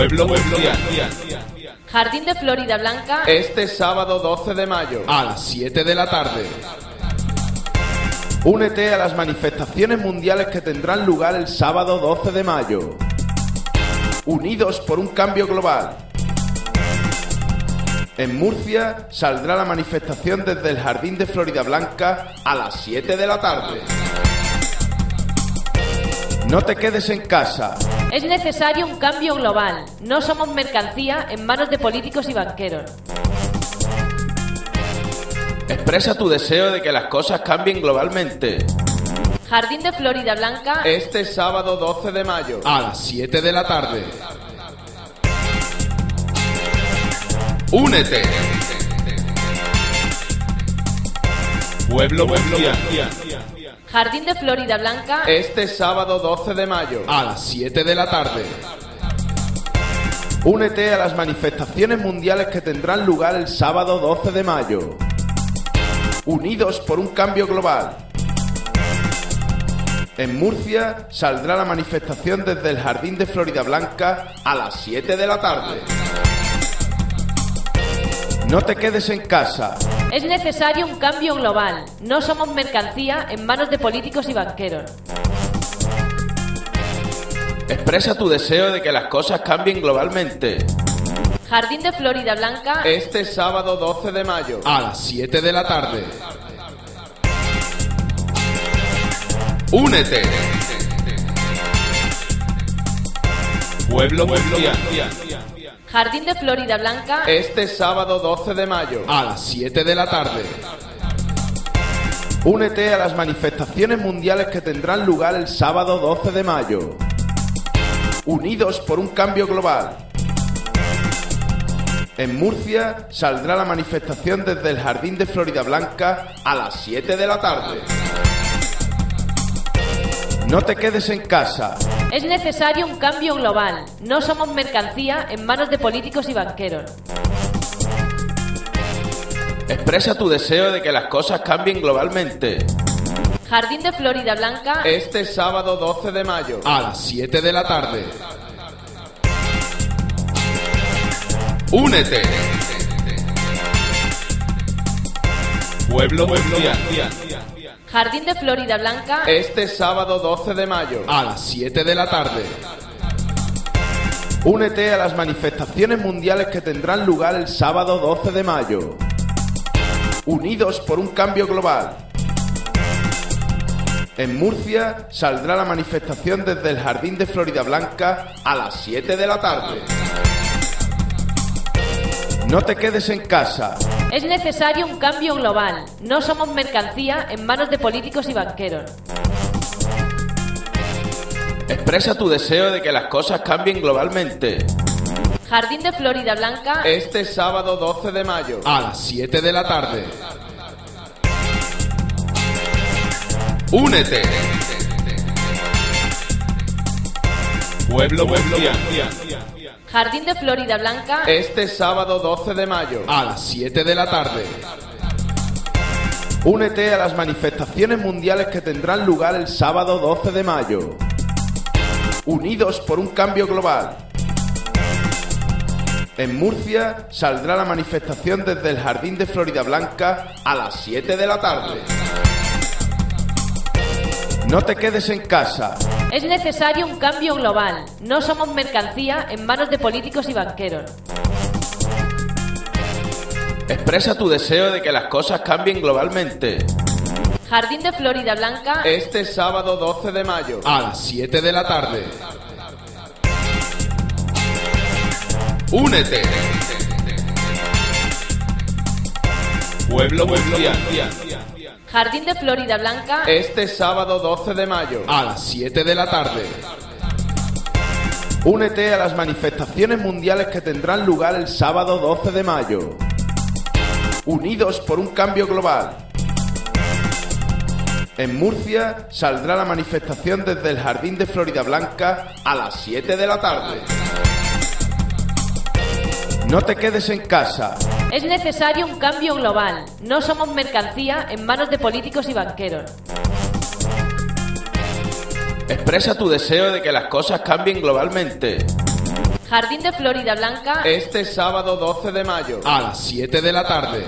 Pueblo Mundial. Jardín de Florida Blanca. Este sábado 12 de mayo, a las 7 de la tarde. Únete a las manifestaciones mundiales que tendrán lugar el sábado 12 de mayo. Unidos por un cambio global. En Murcia saldrá la manifestación desde el Jardín de Florida Blanca a las 7 de la tarde. No te quedes en casa. Es necesario un cambio global. No somos mercancía en manos de políticos y banqueros. Expresa tu deseo de que las cosas cambien globalmente. Jardín de Florida Blanca. Este sábado 12 de mayo, a las 7 de la tarde. Únete. Pueblo Mundial. Jardín de Florida Blanca. Este sábado 12 de mayo, a las 7 de la tarde. Únete a las manifestaciones mundiales que tendrán lugar el sábado 12 de mayo. Unidos por un cambio global. En Murcia saldrá la manifestación desde el Jardín de Florida Blanca a las 7 de la tarde. No te quedes en casa. Es necesario un cambio global. No somos mercancía en manos de políticos y banqueros. Expresa tu deseo de que las cosas cambien globalmente. Jardín de Florida Blanca. Este sábado 12 de mayo, a las 7 de la tarde. Únete. Pueblo Mundial. Jardín de Florida Blanca. Este sábado 12 de mayo, a las 7 de la tarde. Únete a las manifestaciones mundiales que tendrán lugar el sábado 12 de mayo. Unidos por un cambio global. En Murcia saldrá la manifestación desde el Jardín de Florida Blanca a las 7 de la tarde. No te quedes en casa. Es necesario un cambio global. No somos mercancía en manos de políticos y banqueros. Expresa tu deseo de que las cosas cambien globalmente. Jardín de Florida Blanca. Este sábado 12 de mayo, a las 7 de la tarde. Únete. Pueblo Mundial. Jardín de Florida Blanca. Este sábado 12 de mayo, a las 7 de la tarde. Únete a las manifestaciones mundiales que tendrán lugar el sábado 12 de mayo. Unidos por un cambio global. En Murcia saldrá la manifestación desde el Jardín de Florida Blanca a las 7 de la tarde. No te quedes en casa. Es necesario un cambio global. No somos mercancía en manos de políticos y banqueros. Expresa tu deseo de que las cosas cambien globalmente. Jardín de Florida Blanca. Este sábado 12 de mayo, a las 7 de la tarde. Únete. Pueblo Mundial. Jardín de Florida Blanca. Este sábado 12 de mayo, a las 7 de la tarde. Únete a las manifestaciones mundiales que tendrán lugar el sábado 12 de mayo. Unidos por un cambio global. En Murcia saldrá la manifestación desde el Jardín de Florida Blanca a las 7 de la tarde. No te quedes en casa. Es necesario un cambio global. No somos mercancía en manos de políticos y banqueros. Expresa tu deseo de que las cosas cambien globalmente. Jardín de Florida Blanca. Este sábado 12 de mayo, a las 7 de la tarde. Únete. Pueblo Mundial. Jardín de Florida Blanca. Este sábado 12 de mayo, a las 7 de la tarde. Únete a las manifestaciones mundiales que tendrán lugar el sábado 12 de mayo. Unidos por un cambio global. En Murcia saldrá la manifestación desde el Jardín de Florida Blanca a las 7 de la tarde. No te quedes en casa. Es necesario un cambio global. No somos mercancía en manos de políticos y banqueros. Expresa tu deseo de que las cosas cambien globalmente. Jardín de Florida Blanca. Este sábado 12 de mayo, a las 7 de la tarde.